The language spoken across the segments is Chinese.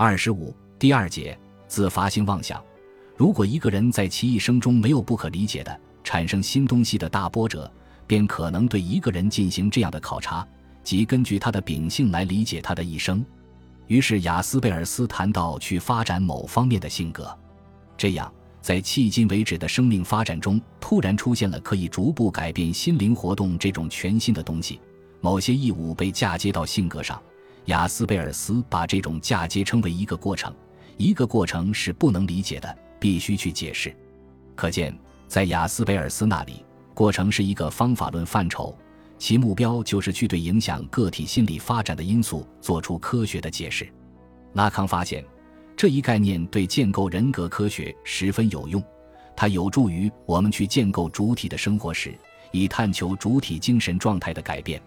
二十五第二节自发性妄想。如果一个人在其一生中没有不可理解的产生新东西的大波折，便可能对一个人进行这样的考察，即根据他的秉性来理解他的一生。于是雅斯贝尔斯谈到去发展某方面的性格，这样在迄今为止的生命发展中，突然出现了可以逐步改变心灵活动这种全新的东西。某些义务被嫁接到性格上，雅斯贝尔斯把这种嫁接称为一个过程。一个过程是不能理解的，必须去解释。可见，在雅斯贝尔斯那里，过程是一个方法论范畴，其目标就是去对影响个体心理发展的因素做出科学的解释。拉康发现，这一概念对建构人格科学十分有用，它有助于我们去建构主体的生活史，以探求主体精神状态的改变。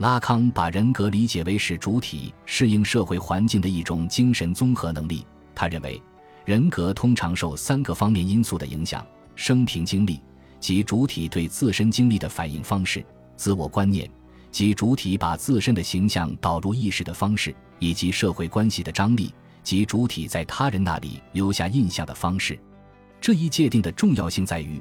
拉康把人格理解为使主体适应社会环境的一种精神综合能力。他认为，人格通常受三个方面因素的影响：生平经历及主体对自身经历的反应方式；自我观念及主体把自身的形象导入意识的方式；以及社会关系的张力及主体在他人那里留下印象的方式。这一界定的重要性在于。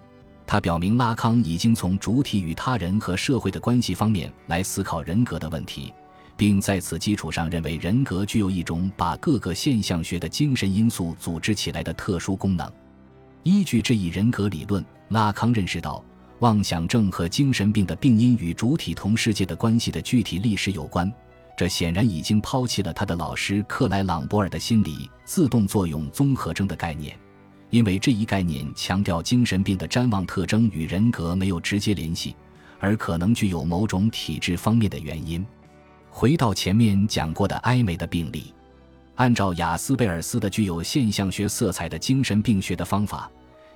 他表明，拉康已经从主体与他人和社会的关系方面来思考人格的问题，并在此基础上认为人格具有一种把各个现象学的精神因素组织起来的特殊功能。依据这一人格理论，拉康认识到妄想症和精神病的病因与主体同世界的关系的具体历史有关。这显然已经抛弃了他的老师克莱朗博尔的心理自动作用综合征的概念。因为这一概念强调精神病的瞻望特征与人格没有直接联系，而可能具有某种体质方面的原因。回到前面讲过的埃梅的病例，按照雅斯贝尔斯的具有现象学色彩的精神病学的方法，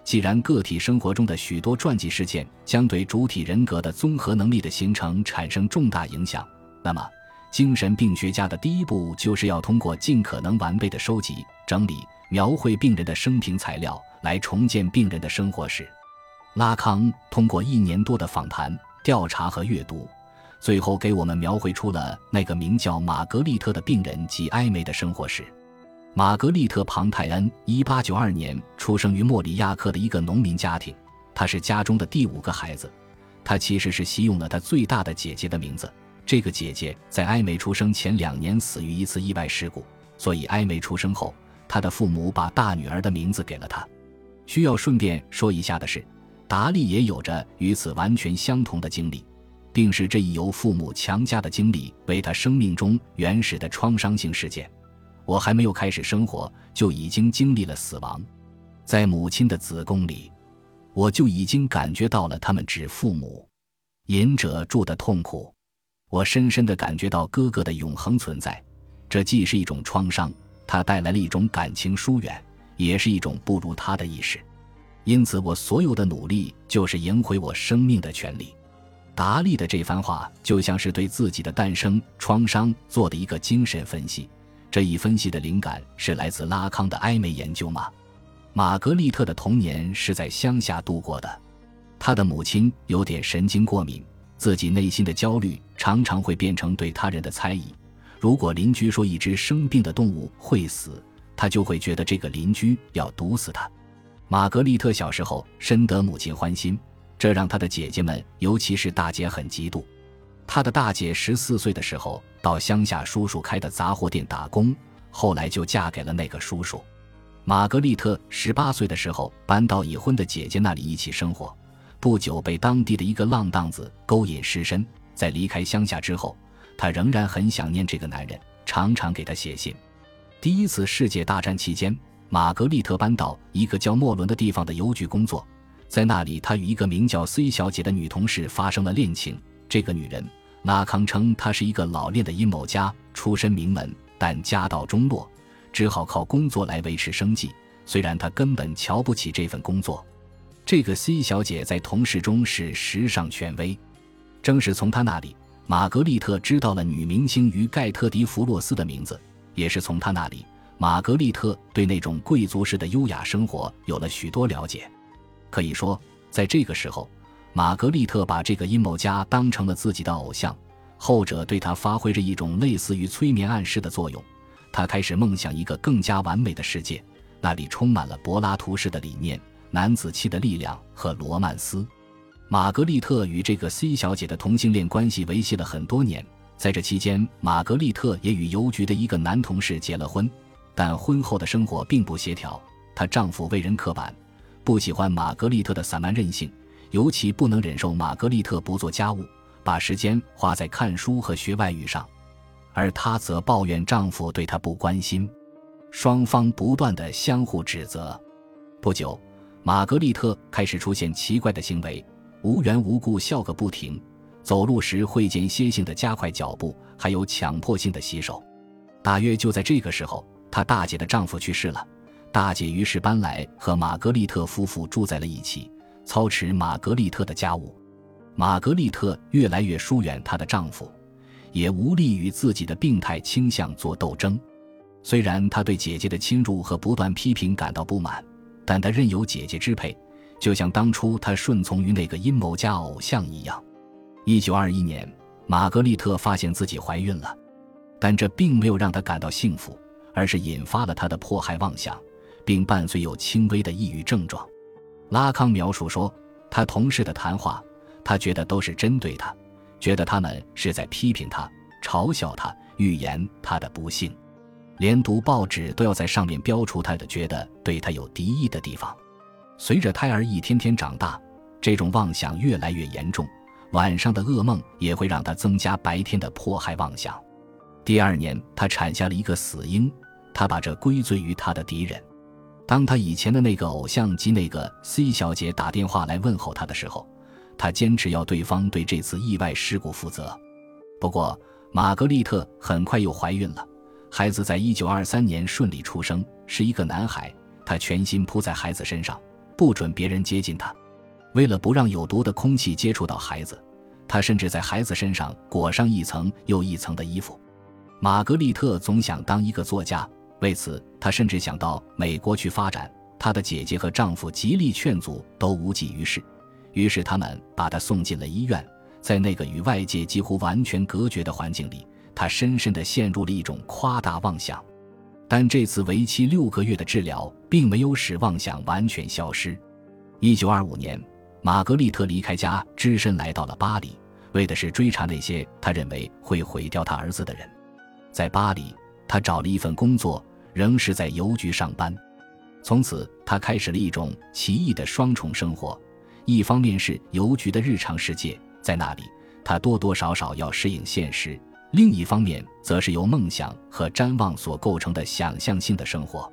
既然个体生活中的许多传记事件将对主体人格的综合能力的形成产生重大影响，那么精神病学家的第一步就是要通过尽可能完备的收集、整理。描绘病人的生平材料，来重建病人的生活史。拉康通过一年多的访谈、调查和阅读，最后给我们描绘出了那个名叫玛格丽特的病人及埃梅的生活史。玛格丽特·庞泰恩，一八九二年出生于莫里亚克的一个农民家庭，他是家中的第五个孩子。他其实是习用了他最大的姐姐的名字。这个姐姐在埃梅出生前两年死于一次意外事故，所以埃梅出生后。他的父母把大女儿的名字给了他。需要顺便说一下的是，达利也有着与此完全相同的经历，并是这一由父母强加的经历为他生命中原始的创伤性事件。我还没有开始生活，就已经经历了死亡，在母亲的子宫里，我就已经感觉到了他们指父母隐者住的痛苦。我深深地感觉到哥哥的永恒存在，这既是一种创伤。它带来了一种感情疏远，也是一种不如他的意识。因此，我所有的努力就是赢回我生命的权利。达利的这番话就像是对自己的诞生创伤做的一个精神分析。这一分析的灵感是来自拉康的埃梅研究吗？玛格丽特的童年是在乡下度过的，她的母亲有点神经过敏，自己内心的焦虑常常会变成对他人的猜疑。如果邻居说一只生病的动物会死，他就会觉得这个邻居要毒死他。玛格丽特小时候深得母亲欢心，这让她的姐姐们，尤其是大姐很嫉妒。她的大姐十四岁的时候到乡下叔叔开的杂货店打工，后来就嫁给了那个叔叔。玛格丽特十八岁的时候搬到已婚的姐姐那里一起生活，不久被当地的一个浪荡子勾引失身，在离开乡下之后。他仍然很想念这个男人，常常给他写信。第一次世界大战期间，玛格丽特搬到一个叫莫伦的地方的邮局工作，在那里，她与一个名叫 C 小姐的女同事发生了恋情。这个女人，拉康称她是一个老练的阴谋家，出身名门，但家道中落，只好靠工作来维持生计。虽然她根本瞧不起这份工作。这个 C 小姐在同事中是时尚权威，正是从她那里。玛格丽特知道了女明星与盖特迪弗洛斯的名字，也是从她那里，玛格丽特对那种贵族式的优雅生活有了许多了解。可以说，在这个时候，玛格丽特把这个阴谋家当成了自己的偶像，后者对她发挥着一种类似于催眠暗示的作用。她开始梦想一个更加完美的世界，那里充满了柏拉图式的理念、男子气的力量和罗曼斯。玛格丽特与这个 C 小姐的同性恋关系维系了很多年，在这期间，玛格丽特也与邮局的一个男同事结了婚，但婚后的生活并不协调。她丈夫为人刻板，不喜欢玛格丽特的散漫任性，尤其不能忍受玛格丽特不做家务，把时间花在看书和学外语上，而她则抱怨丈夫对她不关心，双方不断的相互指责。不久，玛格丽特开始出现奇怪的行为。无缘无故笑个不停，走路时会间歇性的加快脚步，还有强迫性的洗手。大约就在这个时候，她大姐的丈夫去世了，大姐于是搬来和玛格丽特夫妇住在了一起，操持玛格丽特的家务。玛格丽特越来越疏远她的丈夫，也无力与自己的病态倾向做斗争。虽然她对姐姐的侵入和不断批评感到不满，但她任由姐姐支配。就像当初他顺从于那个阴谋家偶像一样。一九二一年，玛格丽特发现自己怀孕了，但这并没有让她感到幸福，而是引发了她的迫害妄想，并伴随有轻微的抑郁症状。拉康描述说，他同事的谈话，他觉得都是针对他，觉得他们是在批评他、嘲笑他、预言他的不幸，连读报纸都要在上面标出他的觉得对他有敌意的地方。随着胎儿一天天长大，这种妄想越来越严重，晚上的噩梦也会让他增加白天的迫害妄想。第二年，他产下了一个死婴，他把这归罪于他的敌人。当他以前的那个偶像及那个 C 小姐打电话来问候他的时候，他坚持要对方对这次意外事故负责。不过，玛格丽特很快又怀孕了，孩子在一九二三年顺利出生，是一个男孩。他全心扑在孩子身上。不准别人接近他，为了不让有毒的空气接触到孩子，他甚至在孩子身上裹上一层又一层的衣服。玛格丽特总想当一个作家，为此她甚至想到美国去发展。她的姐姐和丈夫极力劝阻，都无济于事。于是他们把她送进了医院，在那个与外界几乎完全隔绝的环境里，她深深地陷入了一种夸大妄想。但这次为期六个月的治疗并没有使妄想完全消失。一九二五年，玛格丽特离开家，只身来到了巴黎，为的是追查那些他认为会毁掉他儿子的人。在巴黎，他找了一份工作，仍是在邮局上班。从此，他开始了一种奇异的双重生活：一方面是邮局的日常世界，在那里，他多多少少要适应现实。另一方面，则是由梦想和瞻望所构成的想象性的生活。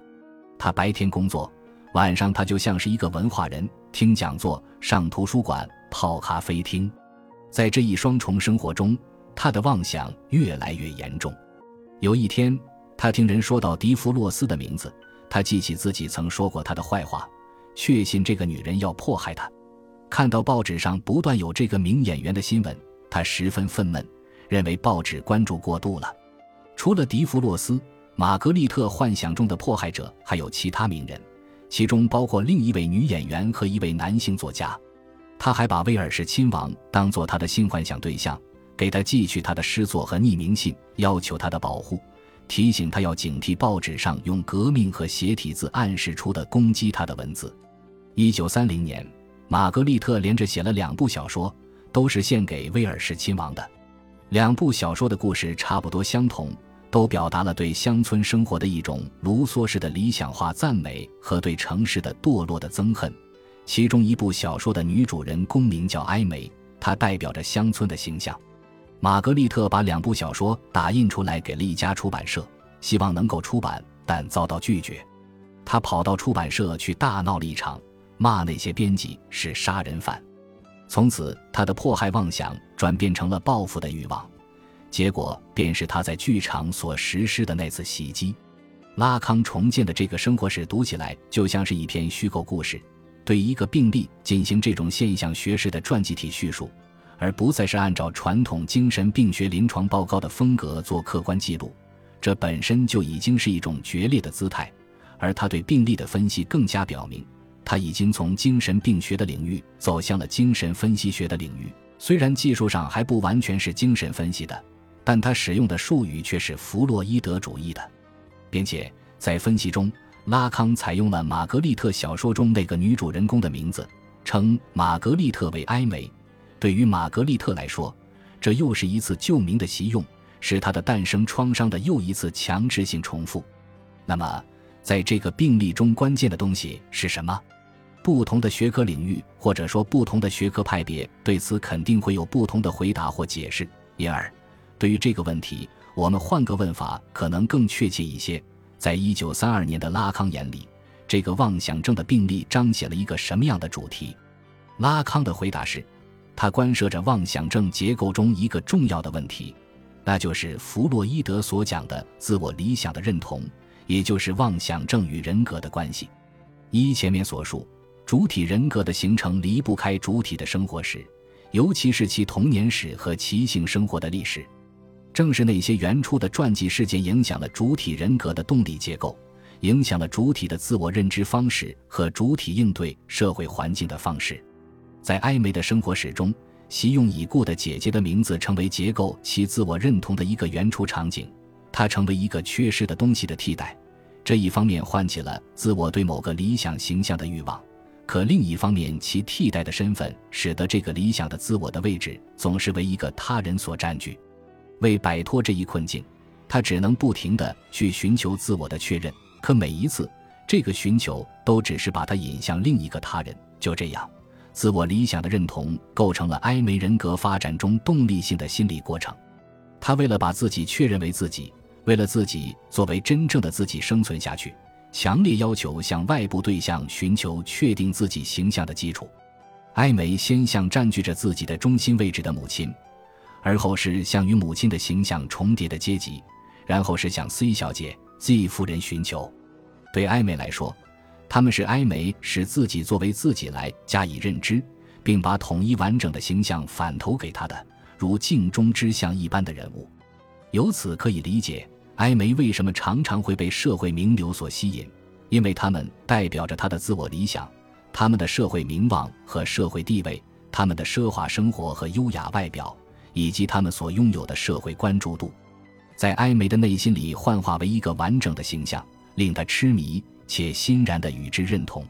他白天工作，晚上他就像是一个文化人，听讲座、上图书馆、泡咖啡厅。在这一双重生活中，他的妄想越来越严重。有一天，他听人说到迪弗洛斯的名字，他记起自己曾说过他的坏话，确信这个女人要迫害他。看到报纸上不断有这个名演员的新闻，他十分愤懑。认为报纸关注过度了。除了迪弗洛斯，玛格丽特幻想中的迫害者还有其他名人，其中包括另一位女演员和一位男性作家。他还把威尔士亲王当做他的性幻想对象，给他寄去他的诗作和匿名信，要求他的保护，提醒他要警惕报纸上用革命和斜体字暗示出的攻击他的文字。一九三零年，玛格丽特连着写了两部小说，都是献给威尔士亲王的。两部小说的故事差不多相同，都表达了对乡村生活的一种卢梭式的理想化赞美和对城市的堕落的憎恨。其中一部小说的女主人公名叫埃梅，她代表着乡村的形象。玛格丽特把两部小说打印出来给了一家出版社，希望能够出版，但遭到拒绝。她跑到出版社去大闹了一场，骂那些编辑是杀人犯。从此，他的迫害妄想转变成了报复的欲望，结果便是他在剧场所实施的那次袭击。拉康重建的这个生活史读起来就像是一篇虚构故事，对一个病例进行这种现象学式的传记体叙述，而不再是按照传统精神病学临床报告的风格做客观记录，这本身就已经是一种决裂的姿态。而他对病例的分析更加表明。他已经从精神病学的领域走向了精神分析学的领域，虽然技术上还不完全是精神分析的，但他使用的术语却是弗洛伊德主义的。并且在分析中，拉康采用了玛格丽特小说中那个女主人公的名字，称玛格丽特为埃梅。对于玛格丽特来说，这又是一次救命的习用，是她的诞生创伤的又一次强制性重复。那么，在这个病例中，关键的东西是什么？不同的学科领域，或者说不同的学科派别，对此肯定会有不同的回答或解释。因而，对于这个问题，我们换个问法可能更确切一些。在一九三二年的拉康眼里，这个妄想症的病例彰显了一个什么样的主题？拉康的回答是，他关涉着妄想症结构中一个重要的问题，那就是弗洛伊德所讲的自我理想的认同，也就是妄想症与人格的关系。依前面所述。主体人格的形成离不开主体的生活史，尤其是其童年史和其性生活的历史。正是那些原初的传记事件影响了主体人格的动力结构，影响了主体的自我认知方式和主体应对社会环境的方式。在艾梅的生活史中，习用已故的姐姐的名字成为结构其自我认同的一个原初场景，它成为一个缺失的东西的替代。这一方面唤起了自我对某个理想形象的欲望。可另一方面，其替代的身份使得这个理想的自我的位置总是为一个他人所占据。为摆脱这一困境，他只能不停地去寻求自我的确认。可每一次，这个寻求都只是把他引向另一个他人。就这样，自我理想的认同构成了埃梅人格发展中动力性的心理过程。他为了把自己确认为自己，为了自己作为真正的自己生存下去。强烈要求向外部对象寻求确定自己形象的基础。艾梅先向占据着自己的中心位置的母亲，而后是向与母亲的形象重叠的阶级，然后是向 C 小姐、Z 夫人寻求。对艾梅来说，他们是艾梅使自己作为自己来加以认知，并把统一完整的形象反投给他的，如镜中之像一般的人物。由此可以理解。埃梅为什么常常会被社会名流所吸引？因为他们代表着他的自我理想，他们的社会名望和社会地位，他们的奢华生活和优雅外表，以及他们所拥有的社会关注度，在艾梅的内心里幻化为一个完整的形象，令他痴迷且欣然地与之认同。